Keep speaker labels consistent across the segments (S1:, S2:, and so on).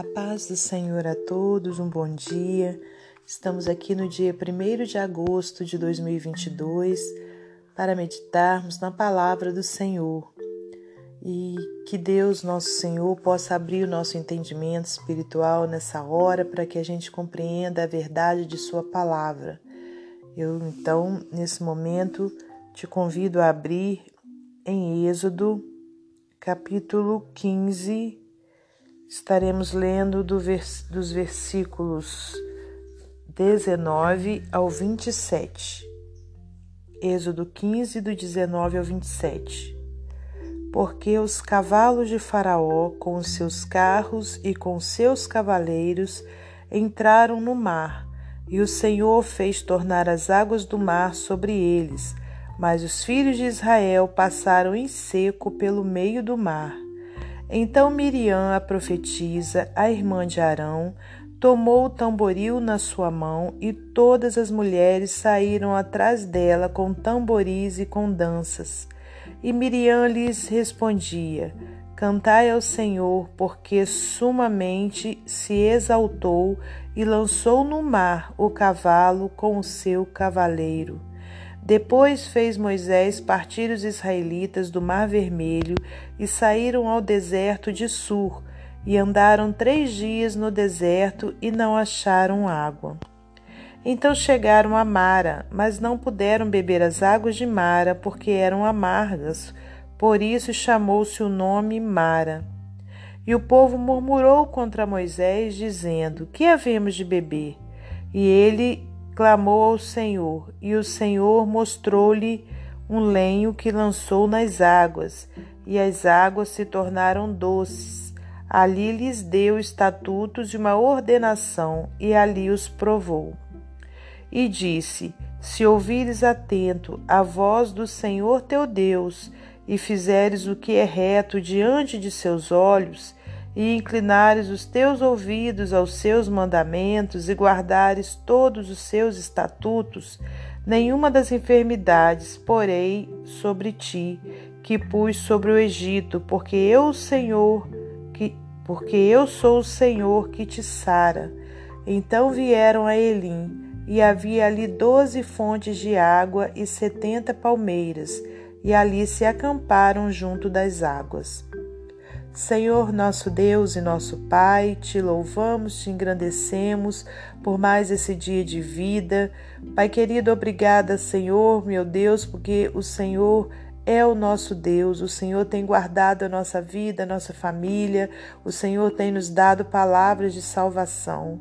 S1: A paz do Senhor a todos, um bom dia. Estamos aqui no dia 1 de agosto de 2022 para meditarmos na palavra do Senhor. E que Deus, nosso Senhor, possa abrir o nosso entendimento espiritual nessa hora para que a gente compreenda a verdade de Sua palavra. Eu, então, nesse momento, te convido a abrir em Êxodo, capítulo 15 Estaremos lendo do vers dos versículos 19 ao 27. Êxodo 15, do 19 ao 27. Porque os cavalos de Faraó, com os seus carros e com seus cavaleiros, entraram no mar, e o Senhor fez tornar as águas do mar sobre eles. Mas os filhos de Israel passaram em seco pelo meio do mar. Então Miriam, a profetisa, a irmã de Arão, tomou o tamboril na sua mão e todas as mulheres saíram atrás dela com tamboris e com danças. E Miriam lhes respondia: Cantai ao Senhor, porque sumamente se exaltou e lançou no mar o cavalo com o seu cavaleiro. Depois fez Moisés partir os israelitas do Mar Vermelho e saíram ao deserto de Sur, e andaram três dias no deserto e não acharam água. Então chegaram a Mara, mas não puderam beber as águas de Mara, porque eram amargas, por isso chamou-se o nome Mara. E o povo murmurou contra Moisés, dizendo: Que havemos de beber? E ele clamou ao Senhor, e o Senhor mostrou-lhe um lenho que lançou nas águas, e as águas se tornaram doces. Ali lhes deu estatutos de uma ordenação, e ali os provou. E disse: Se ouvires atento a voz do Senhor teu Deus, e fizeres o que é reto diante de seus olhos, e inclinares os teus ouvidos aos seus mandamentos e guardares todos os seus estatutos, nenhuma das enfermidades porei sobre ti, que pus sobre o Egito, porque eu, Senhor, que porque eu sou o Senhor que te sara. Então vieram a Elim, e havia ali doze fontes de água e setenta palmeiras, e ali se acamparam junto das águas. Senhor nosso Deus e nosso Pai, te louvamos, te engrandecemos por mais esse dia de vida. Pai querido, obrigada, Senhor, meu Deus, porque o Senhor é o nosso Deus, o Senhor tem guardado a nossa vida, a nossa família, o Senhor tem nos dado palavras de salvação.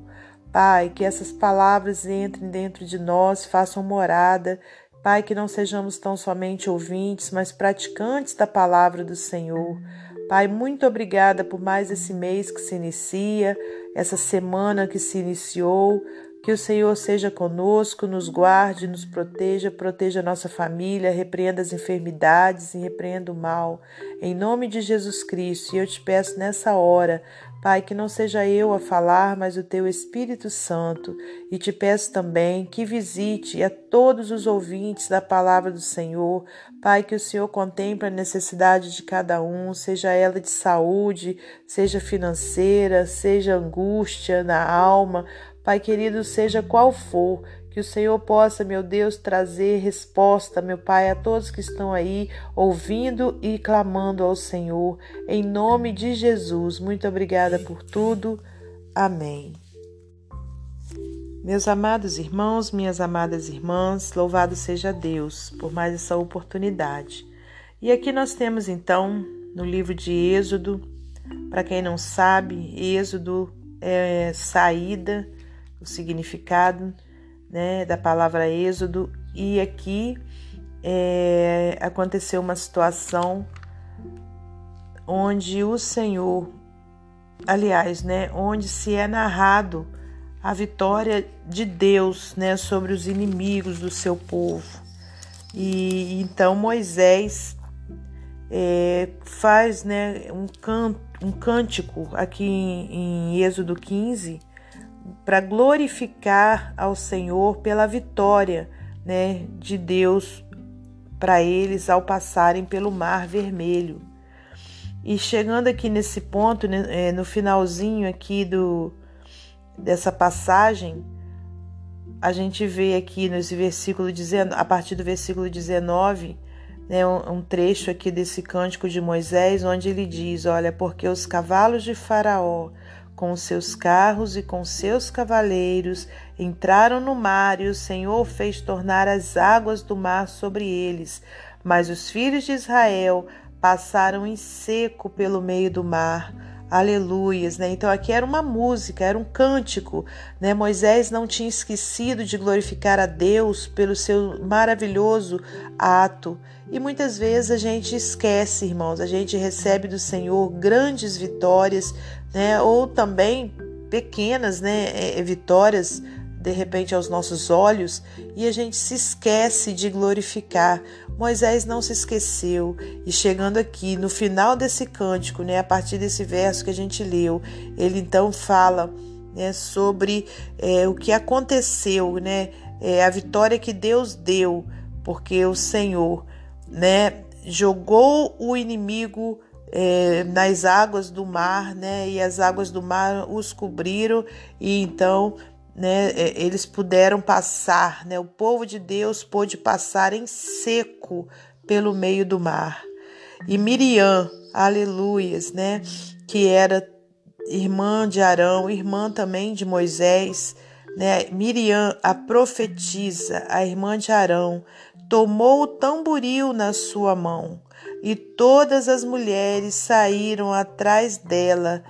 S1: Pai, que essas palavras entrem dentro de nós, façam morada. Pai, que não sejamos tão somente ouvintes, mas praticantes da palavra do Senhor. Pai, muito obrigada por mais esse mês que se inicia, essa semana que se iniciou. Que o Senhor seja conosco, nos guarde, nos proteja, proteja a nossa família, repreenda as enfermidades e repreenda o mal. Em nome de Jesus Cristo, e eu te peço nessa hora, Pai, que não seja eu a falar, mas o teu Espírito Santo. E te peço também que visite a todos os ouvintes da palavra do Senhor. Pai, que o Senhor contemple a necessidade de cada um, seja ela de saúde, seja financeira, seja angústia na alma. Pai querido, seja qual for, que o Senhor possa, meu Deus, trazer resposta, meu Pai, a todos que estão aí ouvindo e clamando ao Senhor. Em nome de Jesus, muito obrigada por tudo. Amém. Meus amados irmãos, minhas amadas irmãs, louvado seja Deus por mais essa oportunidade. E aqui nós temos então no livro de Êxodo, para quem não sabe, Êxodo é saída, o significado né, da palavra êxodo, e aqui é, aconteceu uma situação onde o Senhor, aliás, né, onde se é narrado a vitória de Deus, né, sobre os inimigos do seu povo. E então Moisés é, faz, né, um, can, um cântico aqui em, em Êxodo 15 para glorificar ao Senhor pela vitória né, de Deus para eles ao passarem pelo Mar Vermelho. E chegando aqui nesse ponto, né, é, no finalzinho aqui do, dessa passagem, a gente vê aqui nesse versículo, a partir do versículo 19, né, um trecho aqui desse cântico de Moisés, onde ele diz: Olha, porque os cavalos de Faraó, com seus carros e com seus cavaleiros, entraram no mar e o Senhor fez tornar as águas do mar sobre eles. Mas os filhos de Israel passaram em seco pelo meio do mar. Aleluias, né? Então aqui era uma música, era um cântico, né? Moisés não tinha esquecido de glorificar a Deus pelo seu maravilhoso ato. E muitas vezes a gente esquece, irmãos, a gente recebe do Senhor grandes vitórias, né? Ou também pequenas, né, é, vitórias de repente aos nossos olhos e a gente se esquece de glorificar. Moisés não se esqueceu e chegando aqui no final desse cântico, né, a partir desse verso que a gente leu, ele então fala né, sobre é, o que aconteceu, né, é, a vitória que Deus deu, porque o Senhor, né, jogou o inimigo é, nas águas do mar, né? E as águas do mar os cobriram e então né, é, eles puderam passar, né, o povo de Deus pôde passar em seco pelo meio do mar. E Miriam, aleluias, né, que era irmã de Arão, irmã também de Moisés, né, Miriam, a profetisa, a irmã de Arão, tomou o tamboril na sua mão e todas as mulheres saíram atrás dela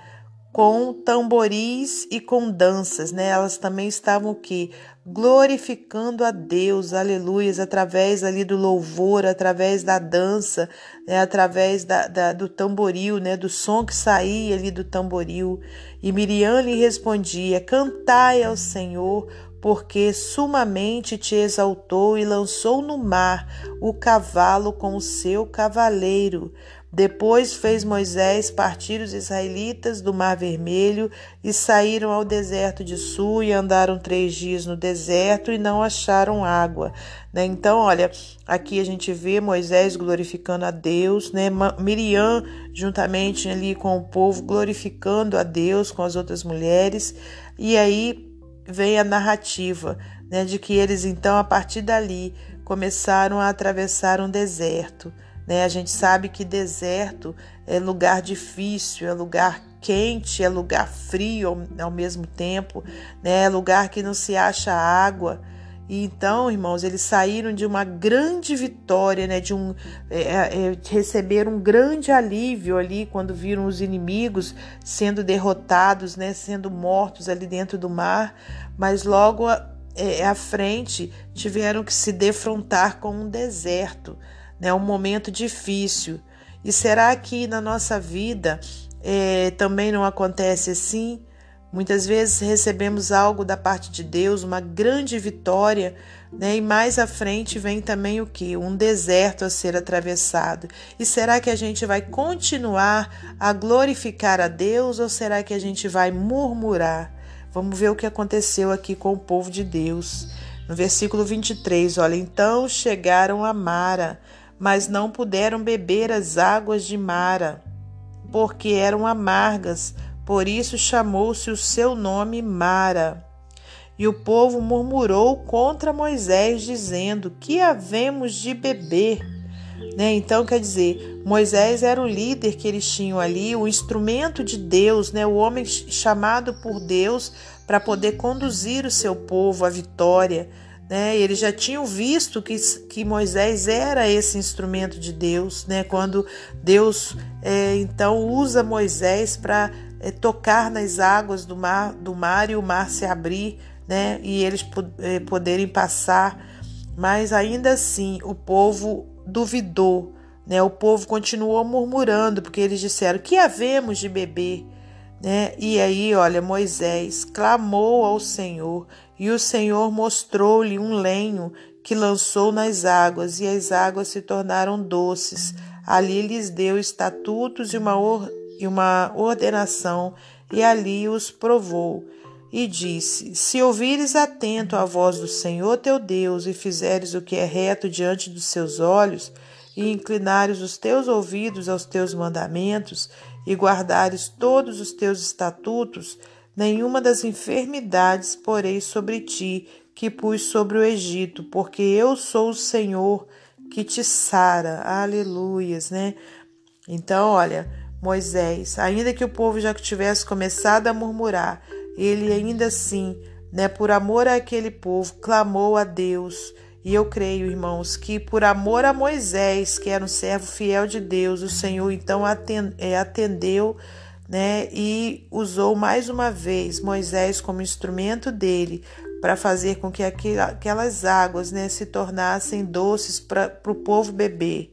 S1: com tamboris e com danças, né? Elas também estavam o quê? Glorificando a Deus, aleluias, através ali do louvor, através da dança, né? através da, da, do tamboril, né? Do som que saía ali do tamboril. E Miriam lhe respondia: Cantai ao Senhor, porque sumamente te exaltou e lançou no mar o cavalo com o seu cavaleiro. Depois fez Moisés partir os israelitas do Mar Vermelho e saíram ao deserto de Sul e andaram três dias no deserto e não acharam água. Né? Então, olha, aqui a gente vê Moisés glorificando a Deus, né? Miriam, juntamente ali com o povo, glorificando a Deus com as outras mulheres. E aí vem a narrativa né, de que eles, então, a partir dali, começaram a atravessar um deserto. Né? A gente sabe que deserto é lugar difícil, é lugar quente, é lugar frio ao, mesmo tempo, né? é lugar que não se acha água. E então, irmãos, eles saíram de uma grande vitória, né? De um é, é, é receberam um grande alívio ali quando viram os inimigos sendo derrotados, né? Sendo mortos ali dentro do mar, mas logo é, à frente tiveram que se defrontar com um deserto né? Um momento difícil. E será que na nossa vida é, também não acontece assim? Muitas vezes recebemos algo da parte de Deus, uma grande vitória, né? E mais à frente vem também o que? Um deserto a ser atravessado. E será que a gente vai continuar a glorificar a Deus ou será que a gente vai murmurar? Vamos ver o que aconteceu aqui com o povo de Deus. No versículo 23, olha, então chegaram a Mara, mas não puderam beber as águas de Mara, porque eram amargas, por isso chamou-se o seu nome Mara. E o povo murmurou contra Moisés, dizendo: Que havemos de beber? Né? Então, quer dizer, Moisés era o líder que eles tinham ali, o instrumento de Deus, né? o homem chamado por Deus para poder conduzir o seu povo à vitória, né? Eles já tinham visto que, que Moisés era esse instrumento de Deus, né? Quando Deus é, então usa Moisés para é, tocar nas águas do mar, do mar e o mar se abrir, né? E eles é, poderem passar. Mas ainda assim o povo duvidou, né? O povo continuou murmurando porque eles disseram: "Que havemos de beber?" Né? E aí, olha, Moisés clamou ao Senhor e o Senhor mostrou-lhe um lenho que lançou nas águas, e as águas se tornaram doces. Ali lhes deu estatutos e uma, or e uma ordenação, e ali os provou. E disse: Se ouvires atento à voz do Senhor teu Deus, e fizeres o que é reto diante dos seus olhos, e inclinares os teus ouvidos aos teus mandamentos e guardares todos os teus estatutos, nenhuma das enfermidades porei sobre ti que pus sobre o Egito, porque eu sou o Senhor que te sara. Aleluias, né? Então, olha, Moisés, ainda que o povo já tivesse começado a murmurar, ele ainda assim, né, por amor àquele povo, clamou a Deus. E eu creio, irmãos, que por amor a Moisés, que era um servo fiel de Deus, o Senhor então é, atendeu né, e usou mais uma vez Moisés como instrumento dele para fazer com que aquelas águas né, se tornassem doces para o povo beber.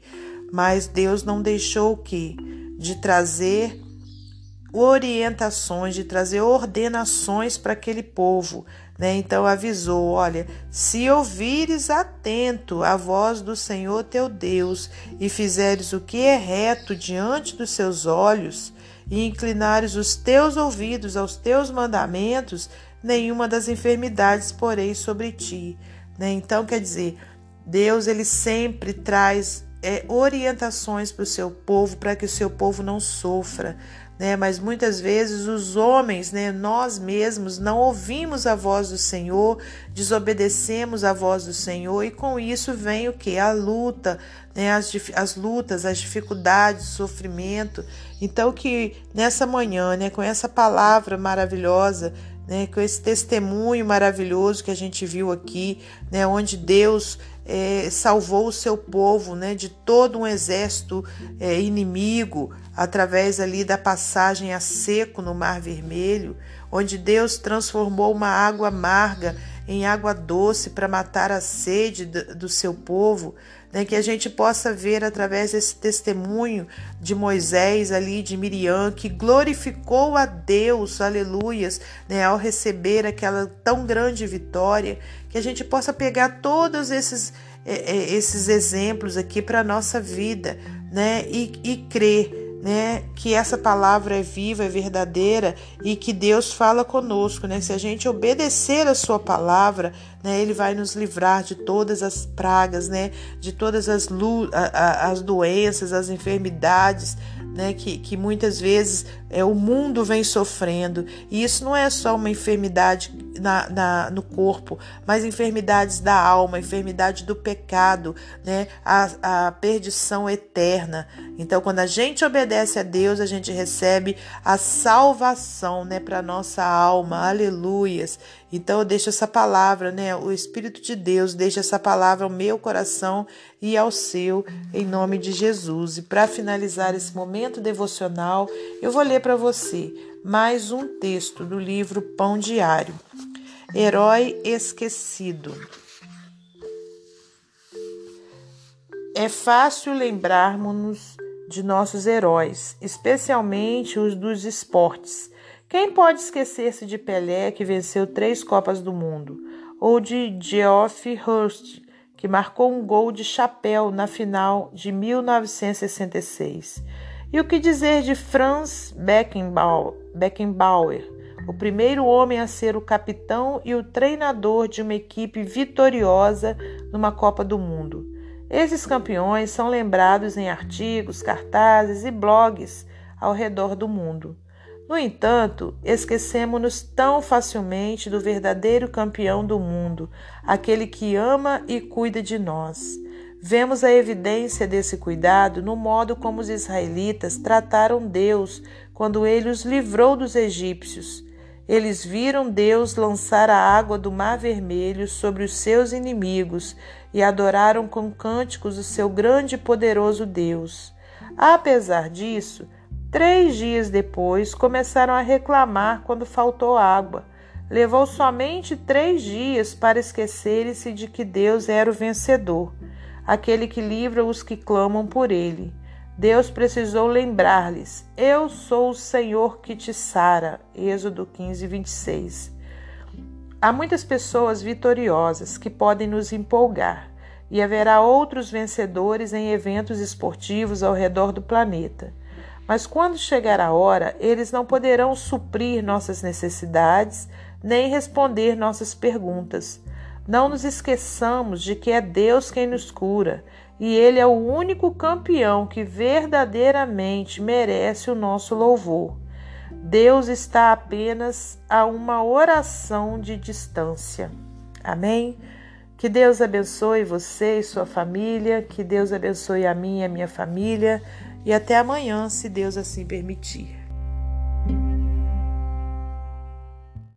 S1: Mas Deus não deixou que? De trazer orientações, de trazer ordenações para aquele povo. Né? Então avisou: olha, se ouvires atento a voz do Senhor teu Deus e fizeres o que é reto diante dos seus olhos, e inclinares os teus ouvidos aos teus mandamentos, nenhuma das enfermidades porei sobre ti. Né? Então, quer dizer, Deus ele sempre traz é, orientações para o seu povo, para que o seu povo não sofra. Né? Mas muitas vezes os homens, né, nós mesmos, não ouvimos a voz do Senhor, desobedecemos a voz do Senhor, e com isso vem o que? A luta, né, as, as lutas, as dificuldades, o sofrimento. Então, que nessa manhã, né, com essa palavra maravilhosa, né, com esse testemunho maravilhoso que a gente viu aqui, né, onde Deus é, salvou o seu povo né, de todo um exército é, inimigo através ali da passagem a seco no Mar Vermelho, onde Deus transformou uma água amarga em água doce para matar a sede do, seu povo né, que a gente possa ver através desse testemunho de Moisés ali, de Miriam, que glorificou a Deus, aleluias, né, ao receber aquela tão grande vitória, que a gente possa pegar todos esses, esses exemplos aqui para a nossa vida né, e, e crer né, que essa palavra é viva, é verdadeira e que Deus fala conosco, né? Se a gente obedecer a sua palavra, né, ele vai nos livrar de todas as pragas, né, de todas as, as doenças, as enfermidades, né, que, que muitas vezes é, o mundo vem sofrendo. E isso não é só uma enfermidade na, na, no corpo, mas enfermidades da alma, enfermidade do pecado, né, a, a perdição eterna. Então, quando a gente obedece a Deus, a gente recebe a salvação né, para nossa alma. Aleluias. Então eu deixo essa palavra, né? O Espírito de Deus deixa essa palavra ao meu coração e ao seu, em nome de Jesus. E para finalizar esse momento devocional, eu vou ler para você mais um texto do livro Pão Diário. Herói Esquecido. É fácil lembrarmos-nos de nossos heróis, especialmente os dos esportes quem pode esquecer-se de Pelé, que venceu três Copas do Mundo, ou de Geoff Hurst, que marcou um gol de chapéu na final de 1966? E o que dizer de Franz Beckenbauer, o primeiro homem a ser o capitão e o treinador de uma equipe vitoriosa numa Copa do Mundo? Esses campeões são lembrados em artigos, cartazes e blogs ao redor do mundo. No entanto, esquecemos-nos tão facilmente do verdadeiro campeão do mundo, aquele que ama e cuida de nós. Vemos a evidência desse cuidado no modo como os israelitas trataram Deus quando ele os livrou dos egípcios. Eles viram Deus lançar a água do Mar Vermelho sobre os seus inimigos e adoraram com cânticos o seu grande e poderoso Deus. Apesar disso, Três dias depois, começaram a reclamar quando faltou água. Levou somente três dias para esquecerem-se de que Deus era o vencedor, aquele que livra os que clamam por ele. Deus precisou lembrar-lhes: Eu sou o Senhor que te sara. Êxodo 15, 26. Há muitas pessoas vitoriosas que podem nos empolgar, e haverá outros vencedores em eventos esportivos ao redor do planeta. Mas quando chegar a hora, eles não poderão suprir nossas necessidades nem responder nossas perguntas. Não nos esqueçamos de que é Deus quem nos cura e Ele é o único campeão que verdadeiramente merece o nosso louvor. Deus está apenas a uma oração de distância. Amém? Que Deus abençoe você e sua família, que Deus abençoe a mim e a minha família, e até amanhã, se Deus assim permitir.